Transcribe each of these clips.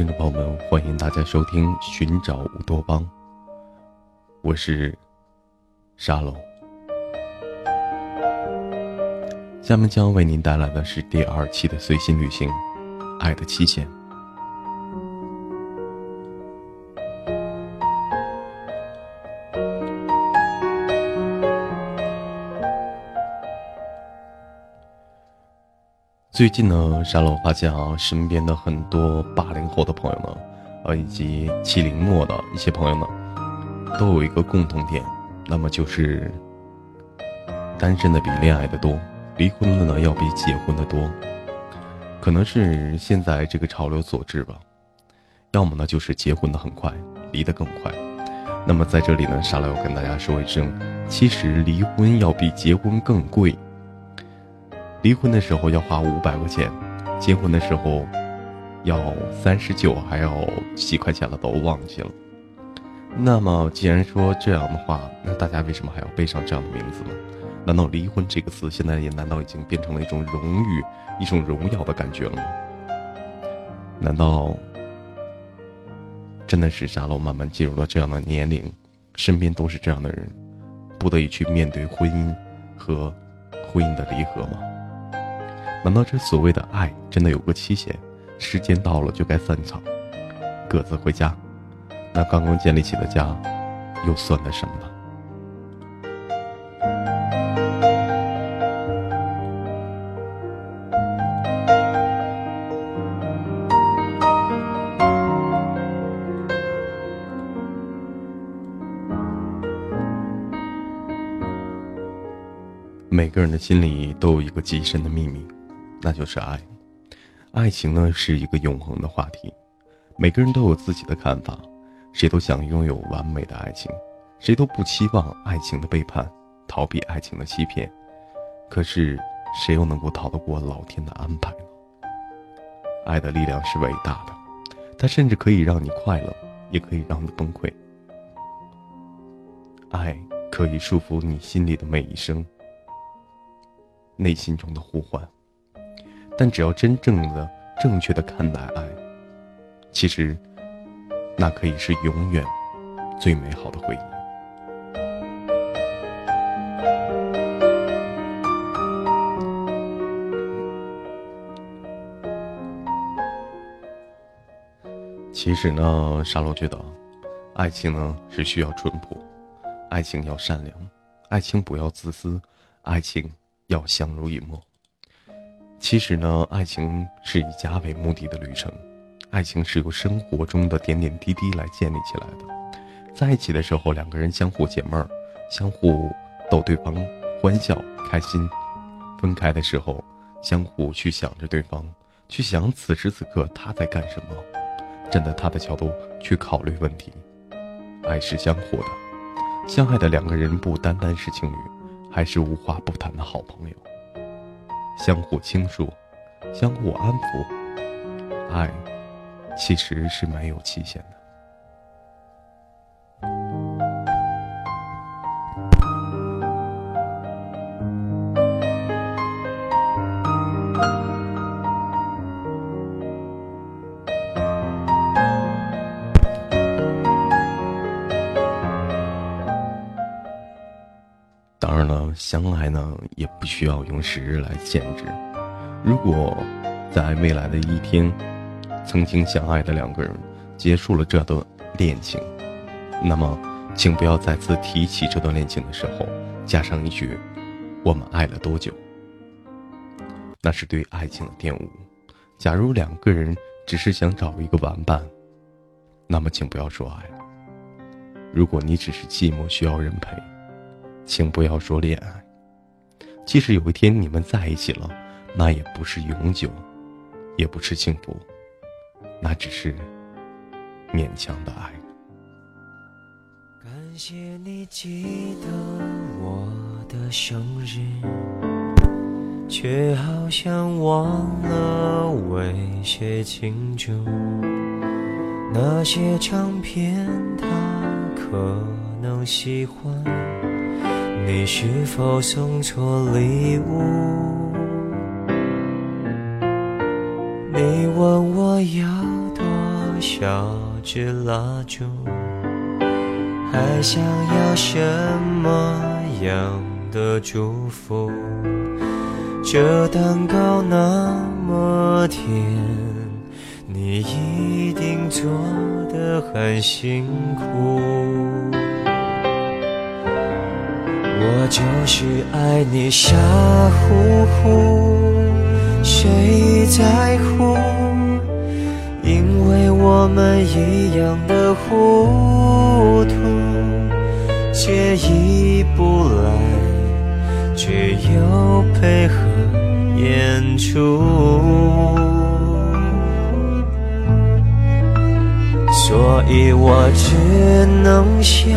听众朋友们，欢迎大家收听《寻找乌托邦》，我是沙龙。下面将为您带来的是第二期的随心旅行，《爱的期限》。最近呢，沙漏发现啊，身边的很多八零后的朋友呢，呃，以及七零末的一些朋友呢，都有一个共同点，那么就是单身的比恋爱的多，离婚的呢要比结婚的多，可能是现在这个潮流所致吧，要么呢就是结婚的很快，离得更快。那么在这里呢，沙漏要跟大家说一声，其实离婚要比结婚更贵。离婚的时候要花五百块钱，结婚的时候要三十九，还要几块钱了都忘记了。那么既然说这样的话，那大家为什么还要背上这样的名字呢？难道离婚这个词现在也难道已经变成了一种荣誉、一种荣耀的感觉了吗？难道真的是沙漏慢慢进入了这样的年龄，身边都是这样的人，不得已去面对婚姻和婚姻的离合吗？难道这所谓的爱真的有个期限？时间到了就该散场，各自回家？那刚刚建立起的家，又算得什么呢？每个人的心里都有一个极深的秘密，那就是爱。爱情呢是一个永恒的话题，每个人都有自己的看法，谁都想拥有完美的爱情，谁都不期望爱情的背叛，逃避爱情的欺骗。可是，谁又能够逃得过老天的安排呢？爱的力量是伟大的，它甚至可以让你快乐，也可以让你崩溃。爱可以束缚你心里的每一声。内心中的呼唤，但只要真正的、正确的看待爱，其实，那可以是永远最美好的回忆。其实呢，沙罗觉得，爱情呢是需要淳朴，爱情要善良，爱情不要自私，爱情。要相濡以沫。其实呢，爱情是以家为目的的旅程，爱情是由生活中的点点滴滴来建立起来的。在一起的时候，两个人相互解闷儿，相互逗对方欢笑开心；分开的时候，相互去想着对方，去想此时此刻他在干什么，站在他的角度去考虑问题。爱是相互的，相爱的两个人不单单是情侣，还是无话不谈的好朋友。相互倾诉，相互安抚，爱其实是没有期限的。然了，相爱呢也不需要用时日来限制。如果在未来的一天，曾经相爱的两个人结束了这段恋情，那么请不要再次提起这段恋情的时候加上一句“我们爱了多久”，那是对爱情的玷污。假如两个人只是想找一个玩伴，那么请不要说爱。如果你只是寂寞需要人陪。请不要说恋爱，即使有一天你们在一起了，那也不是永久，也不是幸福，那只是勉强的爱。感谢你记得我的生日，却好像忘了为谁庆祝。那些唱片，他可能喜欢。你是否送错礼物？你问我要多少支蜡烛，还想要什么样的祝福？这蛋糕那么甜，你一定做得很辛苦。我就是爱你傻乎乎，谁在乎？因为我们一样的糊涂，介意不来，却又配合演出。所以我只能笑，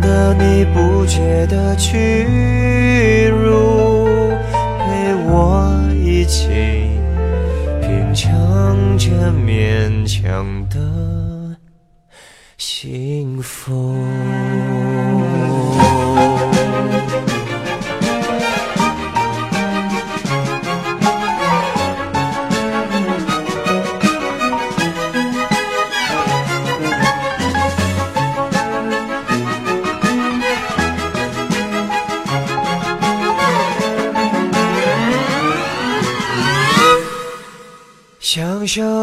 得你不觉得屈辱，陪我一起品尝着勉强的幸福。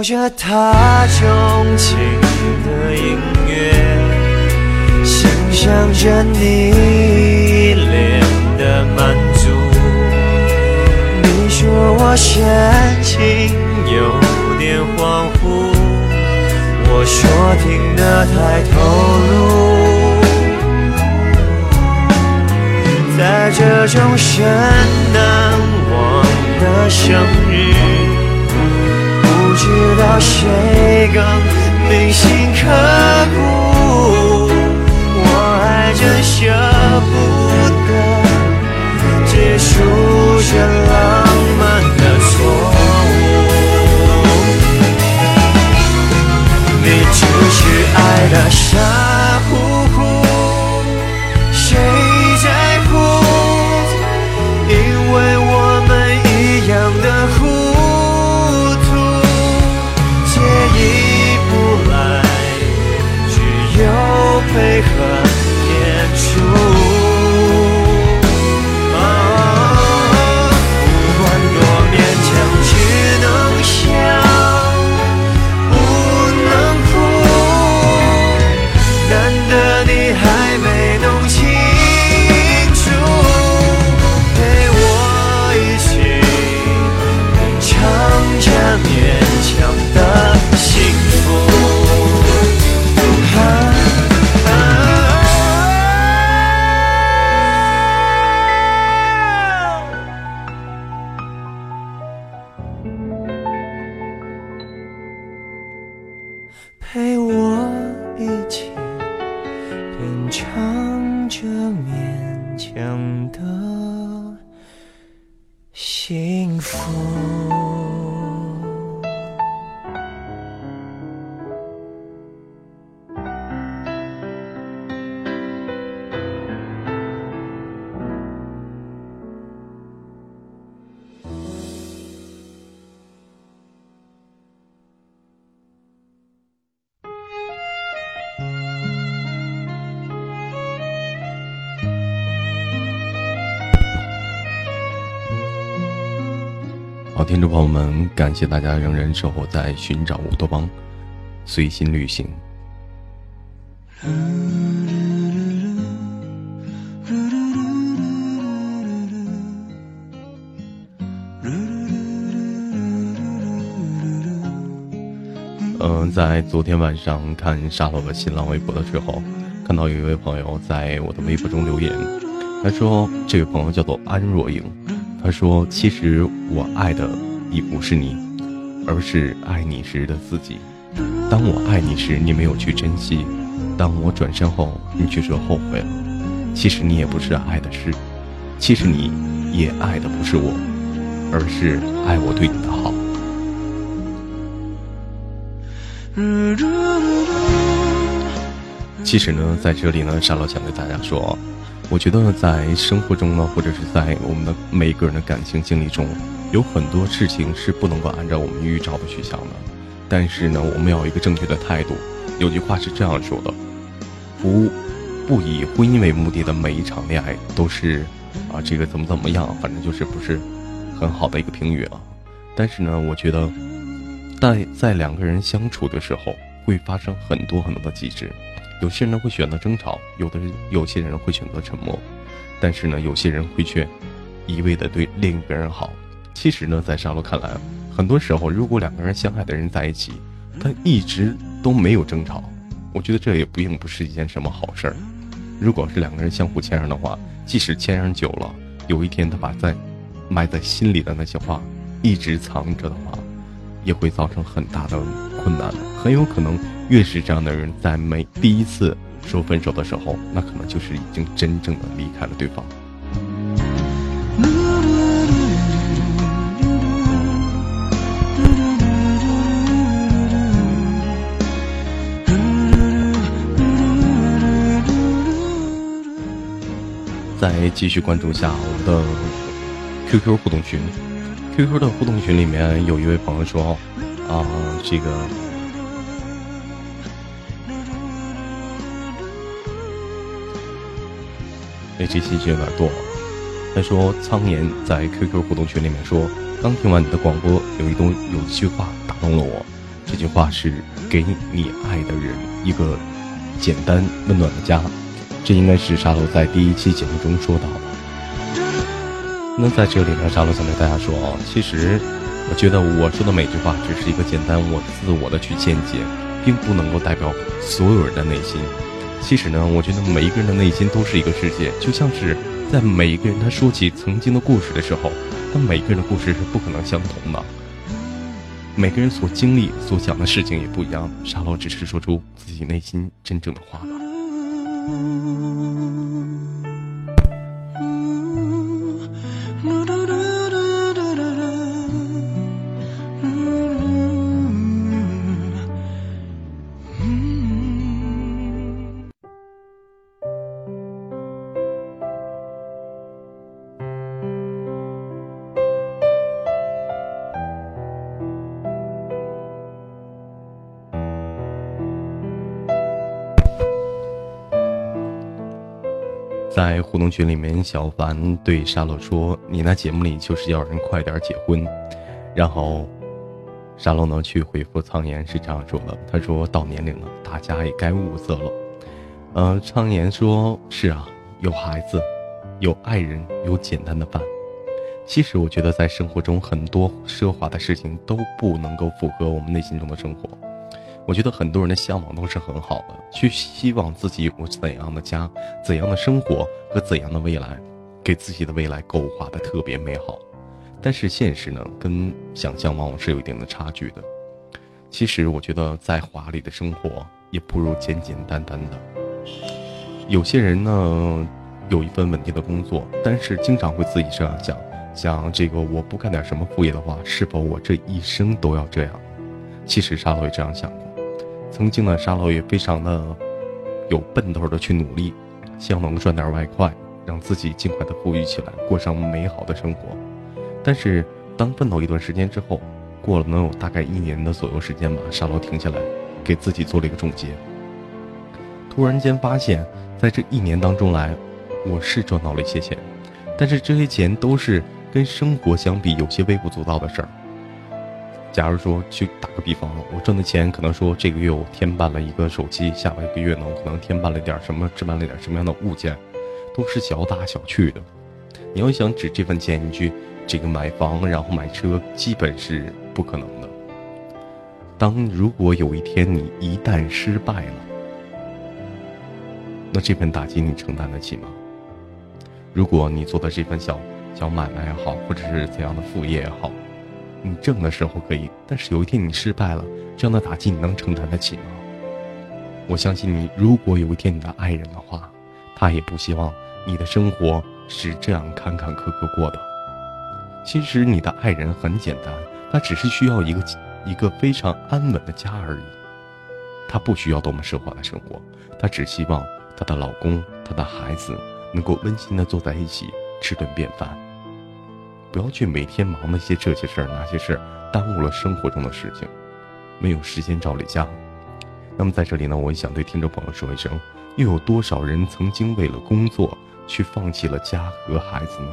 着他钟情的音乐，欣赏着你脸的满足。你说我神情有点恍惚，我说听得太投入。在这种深难忘的生日。到谁更铭心刻骨，我还真舍不得结束这浪漫的错误。你只是爱的傻配合好，听众朋友们，感谢大家仍然守候在寻找乌托邦，随心旅行。嗯，在昨天晚上看沙漏的新浪微博的时候，看到有一位朋友在我的微博中留言，他说这位朋友叫做安若莹，他说其实我爱的已不是你，而是爱你时的自己。当我爱你时，你没有去珍惜；当我转身后，你却说后悔了。其实你也不是爱的是，其实你也爱的不是我，而是爱我对你的好。其实呢，在这里呢，沙老想对大家说，我觉得在生活中呢，或者是在我们的每一个人的感情经历中，有很多事情是不能够按照我们预兆的去想的。但是呢，我们要有一个正确的态度。有句话是这样说的：不不以婚姻为目的的每一场恋爱都是啊，这个怎么怎么样，反正就是不是很好的一个评语啊。但是呢，我觉得在在两个人相处的时候，会发生很多很多的机制。有些人会选择争吵，有的人有些人会选择沉默，但是呢，有些人会却一味的对另一个人好。其实呢，在沙罗看来，很多时候，如果两个人相爱的人在一起，他一直都没有争吵，我觉得这也并不是一件什么好事儿。如果是两个人相互谦让的话，即使谦让久了，有一天他把在埋在心里的那些话一直藏着的话，也会造成很大的困难。很有可能，越是这样的人，在每第一次说分手的时候，那可能就是已经真正的离开了对方。再继续关注一下我们的 QQ 互动群，QQ 的互动群里面有一位朋友说，啊，这个，这信息有点多。他说，苍岩在 QQ 互动群里面说，刚听完你的广播，有一东有一句话打动了我，这句话是给你爱的人一个简单温暖的家。这应该是沙漏在第一期节目中说到的。那在这里呢，沙漏想对大家说啊，其实我觉得我说的每句话只是一个简单我自我的去见解，并不能够代表所有人的内心。其实呢，我觉得每一个人的内心都是一个世界，就像是在每一个人他说起曾经的故事的时候，他每个人的故事是不可能相同的，每个人所经历、所想的事情也不一样。沙漏只是说出自己内心真正的话吧。在互动群里面，小凡对沙漏说：“你那节目里就是要人快点结婚。”然后，沙漏呢去回复苍岩是这样说的：“他说到年龄了，大家也该物色了。”呃，苍岩说：“是啊，有孩子，有爱人，有简单的饭。其实我觉得在生活中很多奢华的事情都不能够符合我们内心中的生活。”我觉得很多人的向往都是很好的，去希望自己有怎样的家、怎样的生活和怎样的未来，给自己的未来勾画的特别美好。但是现实呢，跟想象往往是有一定的差距的。其实我觉得再华丽的生活，也不如简简单单的。有些人呢，有一份稳定的工作，但是经常会自己这样想：想这个我不干点什么副业的话，是否我这一生都要这样？其实沙漏也这样想过。曾经呢，沙漏也非常的有奔头的去努力，希望能赚点外快，让自己尽快的富裕起来，过上美好的生活。但是当奋斗一段时间之后，过了能有大概一年的左右时间吧，沙漏停下来，给自己做了一个总结。突然间发现，在这一年当中来，我是赚到了一些钱，但是这些钱都是跟生活相比有些微不足道的事儿。假如说去打个比方，我挣的钱可能说这个月我添办了一个手机，下一个月呢我可能添办了点什么，置办了点什么样的物件，都是小打小去的。你要想指这份钱你去这个买房，然后买车，基本是不可能的。当如果有一天你一旦失败了，那这份打击你承担得起吗？如果你做的这份小小买卖也好，或者是怎样的副业也好。你挣的时候可以，但是有一天你失败了，这样的打击你能承担得起吗？我相信你，如果有一天你的爱人的话，他也不希望你的生活是这样坎坎坷坷过的。其实你的爱人很简单，他只是需要一个一个非常安稳的家而已，他不需要多么奢华的生活，他只希望他的老公、他的孩子能够温馨的坐在一起吃顿便饭。不要去每天忙那些这些事儿那些事儿，耽误了生活中的事情，没有时间照理家。那么在这里呢，我也想对听众朋友说一声：又有多少人曾经为了工作去放弃了家和孩子呢？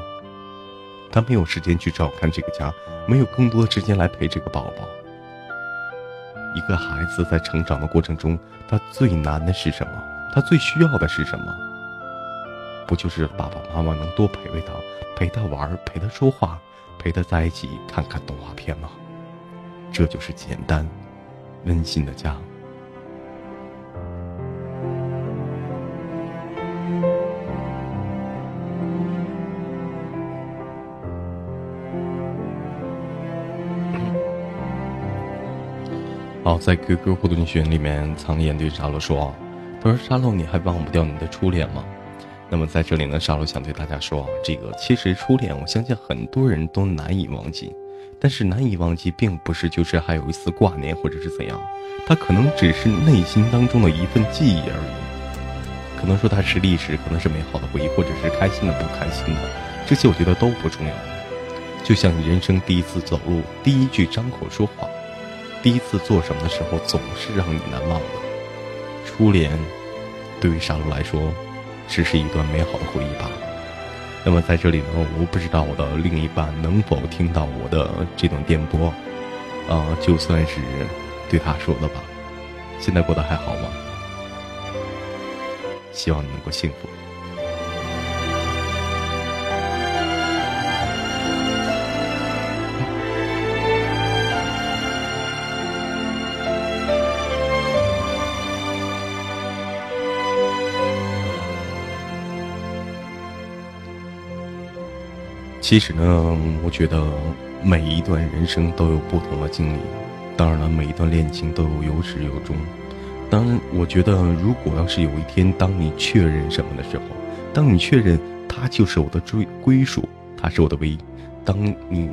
他没有时间去照看这个家，没有更多的时间来陪这个宝宝。一个孩子在成长的过程中，他最难的是什么？他最需要的是什么？不就是爸爸妈妈能多陪陪他？陪他玩，陪他说话，陪他在一起看看动画片吗？这就是简单、温馨的家。好，在 QQ 互动群里面，苍眼对沙漏说：“他说沙漏，你还忘不掉你的初恋吗？”那么在这里呢，沙漏想对大家说，这个其实初恋，我相信很多人都难以忘记，但是难以忘记，并不是就是还有一丝挂念或者是怎样，它可能只是内心当中的一份记忆而已。可能说它是历史，可能是美好的回忆，或者是开心的、不开心的，这些我觉得都不重要。就像你人生第一次走路，第一句张口说话，第一次做什么的时候，总是让你难忘的。初恋，对于沙漏来说。只是一段美好的回忆吧。那么在这里呢，我不知道我的另一半能否听到我的这段电波，啊，就算是对他说的吧。现在过得还好吗？希望你能够幸福。其实呢，我觉得每一段人生都有不同的经历，当然了，每一段恋情都有有始有终。当然，我觉得如果要是有一天，当你确认什么的时候，当你确认他就是我的追归属，他是我的唯一，当你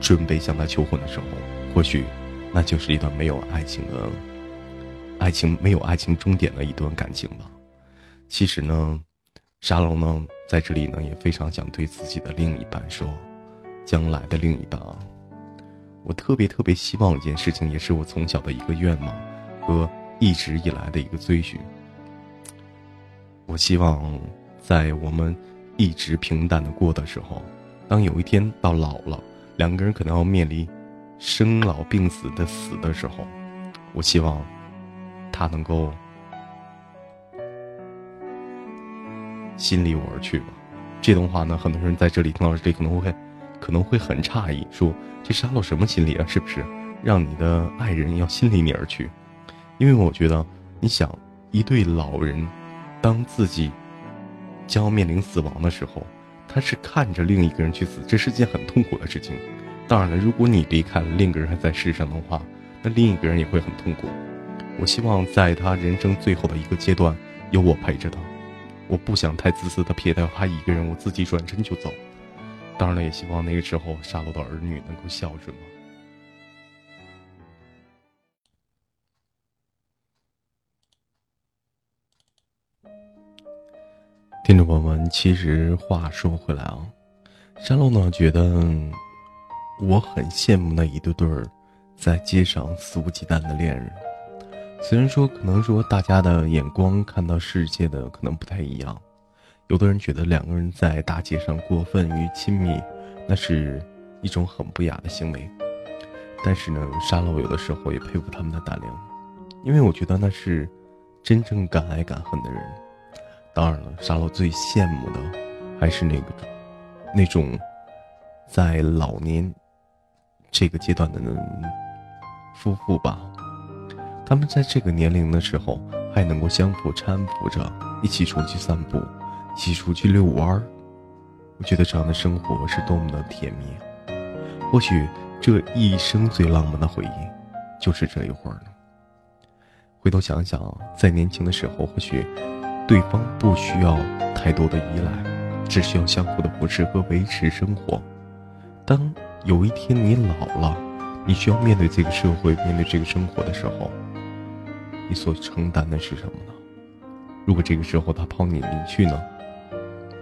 准备向他求婚的时候，或许那就是一段没有爱情的，爱情没有爱情终点的一段感情吧。其实呢。沙龙呢，在这里呢，也非常想对自己的另一半说，将来的另一半啊，我特别特别希望一件事情，也是我从小的一个愿望和一直以来的一个追寻。我希望在我们一直平淡的过的时候，当有一天到老了，两个人可能要面临生老病死的死的时候，我希望他能够。心离我而去吧，这段话呢，很多人在这里听到这里可能会，可能会很诧异，说这沙漏什么心理啊？是不是让你的爱人要心离你而去？因为我觉得，你想一对老人，当自己将要面临死亡的时候，他是看着另一个人去死，这是件很痛苦的事情。当然了，如果你离开了，另一个人还在世上的话，那另一个人也会很痛苦。我希望在他人生最后的一个阶段，有我陪着他。我不想太自私的撇掉他一个人，我自己转身就走。当然了，也希望那个时候沙漏的儿女能够孝顺嘛。听众朋友们，其实话说回来啊，沙漏呢觉得我很羡慕那一对对儿在街上肆无忌惮的恋人。虽然说可能说大家的眼光看到世界的可能不太一样，有的人觉得两个人在大街上过分于亲密，那是一种很不雅的行为。但是呢，沙漏有的时候也佩服他们的胆量，因为我觉得那是真正敢爱敢恨的人。当然了，沙漏最羡慕的还是那个那种在老年这个阶段的夫妇吧。他们在这个年龄的时候还能够相互搀扶着一起出去散步，一起出去遛弯儿。我觉得这样的生活是多么的甜蜜。或许这一生最浪漫的回忆就是这一会儿呢。回头想想，在年轻的时候，或许。对方不需要太多的依赖，只需要相互的扶持和维持生活。当有一天你老了，你需要面对这个社会、面对这个生活的时候，你所承担的是什么呢？如果这个时候他抛你离去呢？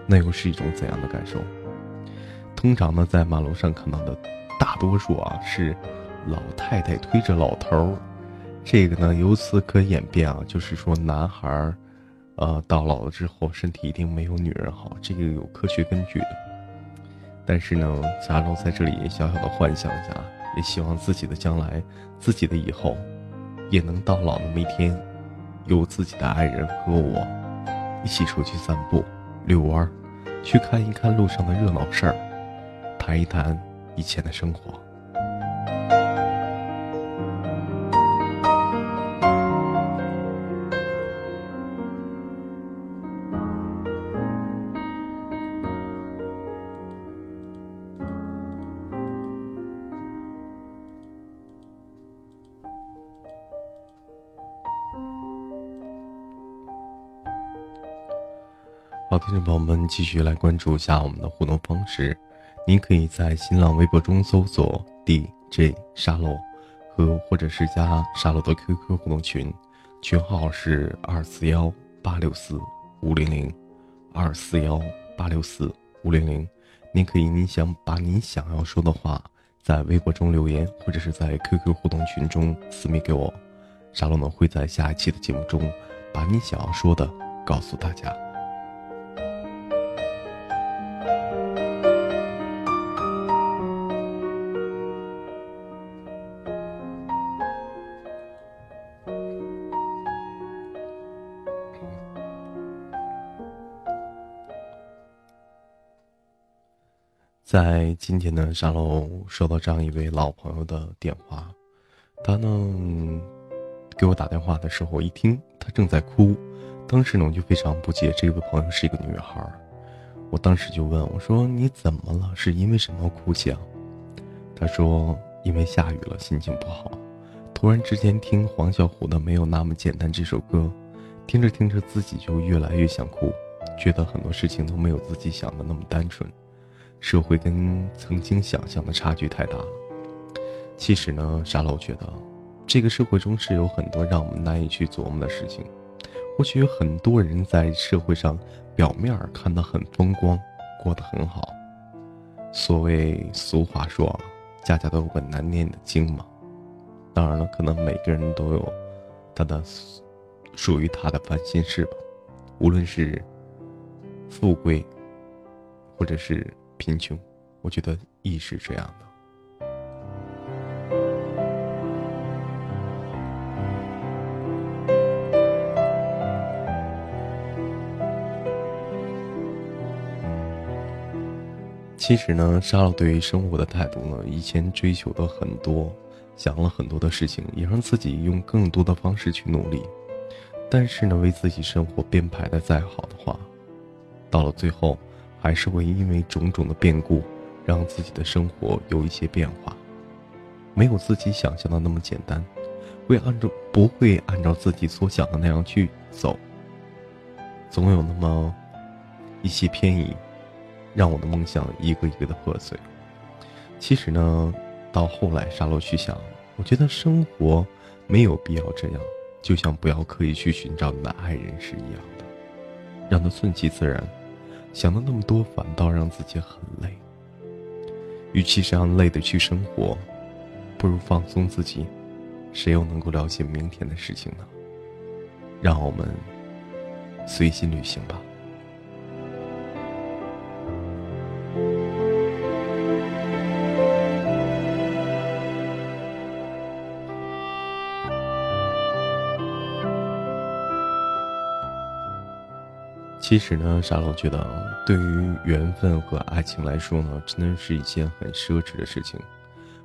那又是一种怎样的感受？通常呢，在马路上看到的大多数啊，是老太太推着老头儿。这个呢，由此可演变啊，就是说男孩儿。呃，到老了之后，身体一定没有女人好，这个有科学根据的。但是呢，沙漏在这里也小小的幻想一下，也希望自己的将来，自己的以后，也能到老那么一天，有自己的爱人和我，一起出去散步、遛弯儿，去看一看路上的热闹事儿，谈一谈以前的生活。好，听众朋友们，继续来关注一下我们的互动方式。您可以在新浪微博中搜索 DJ 沙漏，和或者是加沙漏的 QQ 互动群，群号是二四幺八六四五零零二四幺八六四五零零。您可以，您想把您想要说的话在微博中留言，或者是在 QQ 互动群中私密给我，沙漏呢会在下一期的节目中把你想要说的告诉大家。在今天呢，沙漏收到这样一位老朋友的电话，他呢给我打电话的时候，一听他正在哭，当时呢我就非常不解，这位朋友是一个女孩我当时就问我说：“你怎么了？是因为什么哭泣啊？”他说：“因为下雨了，心情不好。突然之间听黄小琥的《没有那么简单》这首歌，听着听着自己就越来越想哭，觉得很多事情都没有自己想的那么单纯。”社会跟曾经想象的差距太大了。其实呢，沙漏觉得，这个社会中是有很多让我们难以去琢磨的事情。或许有很多人在社会上表面看得很风光，过得很好。所谓俗话说，家家都有本难念的经嘛。当然了，可能每个人都有他的属于他的烦心事吧。无论是富贵，或者是。贫穷，我觉得亦是这样的。其实呢，沙漏对于生活的态度呢，以前追求的很多，想了很多的事情，也让自己用更多的方式去努力。但是呢，为自己生活编排的再好的话，到了最后。还是会因为种种的变故，让自己的生活有一些变化，没有自己想象的那么简单，会按照不会按照自己所想的那样去走，总有那么一些偏移，让我的梦想一个一个的破碎。其实呢，到后来沙漏去想，我觉得生活没有必要这样，就像不要刻意去寻找你的爱人是一样的，让他顺其自然。想的那么多，反倒让自己很累。与其这样累的去生活，不如放松自己。谁又能够了解明天的事情呢？让我们随心旅行吧。其实呢，沙漏觉得，对于缘分和爱情来说呢，真的是一件很奢侈的事情。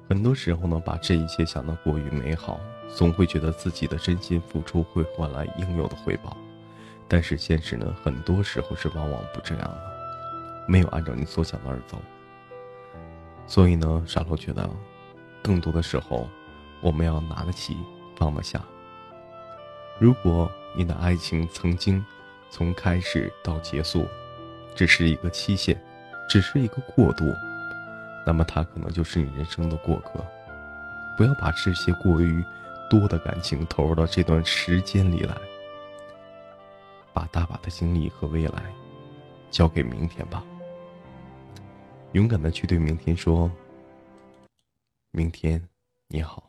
很多时候呢，把这一切想得过于美好，总会觉得自己的真心付出会换来应有的回报。但是现实呢，很多时候是往往不这样的，没有按照你所想的而走。所以呢，沙漏觉得，更多的时候，我们要拿得起，放得下。如果你的爱情曾经，从开始到结束，只是一个期限，只是一个过渡，那么它可能就是你人生的过客。不要把这些过于多的感情投入到这段时间里来，把大把的精力和未来交给明天吧。勇敢的去对明天说：“明天你好。”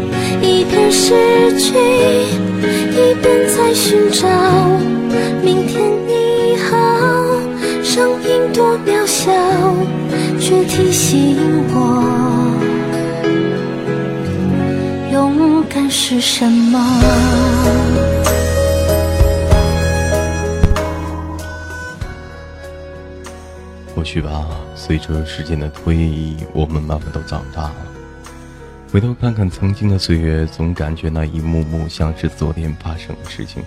一边失去，一边在寻找。明天你好，声音多渺小，却提醒我，勇敢是什么。或许吧，随着时间的推移，我们慢慢都长大了。回头看看曾经的岁月，总感觉那一幕幕像是昨天发生的事情。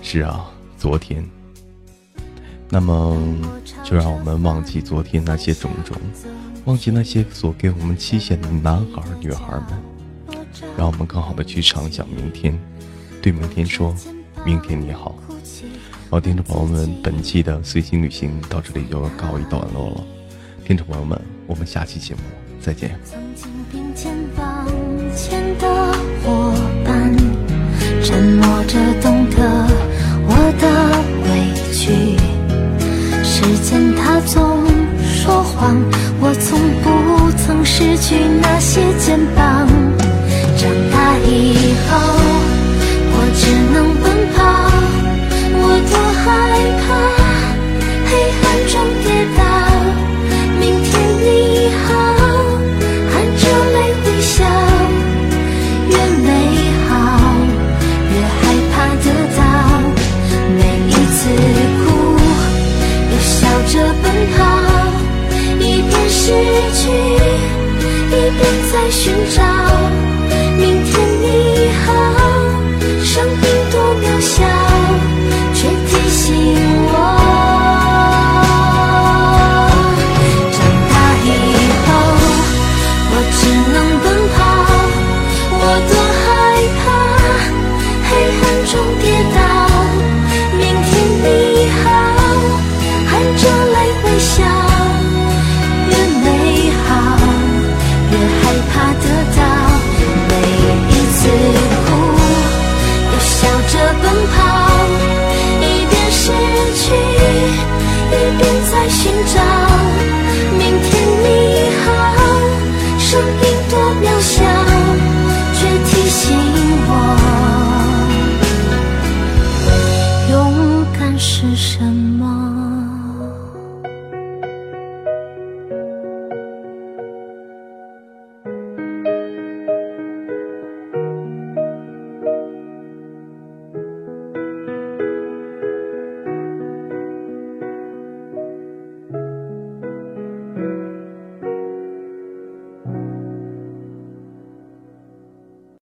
是啊，昨天。那么，就让我们忘记昨天那些种种，忘记那些所给我们期限的男孩女孩们，让我们更好的去畅想明天，对明天说：“明天你好。”好，听众朋友们，本期的随心旅行到这里就要告一段落了。听众朋友们，我们下期节目再见。伙伴，沉默着懂得我的委屈。时间它总说谎，我从不曾失去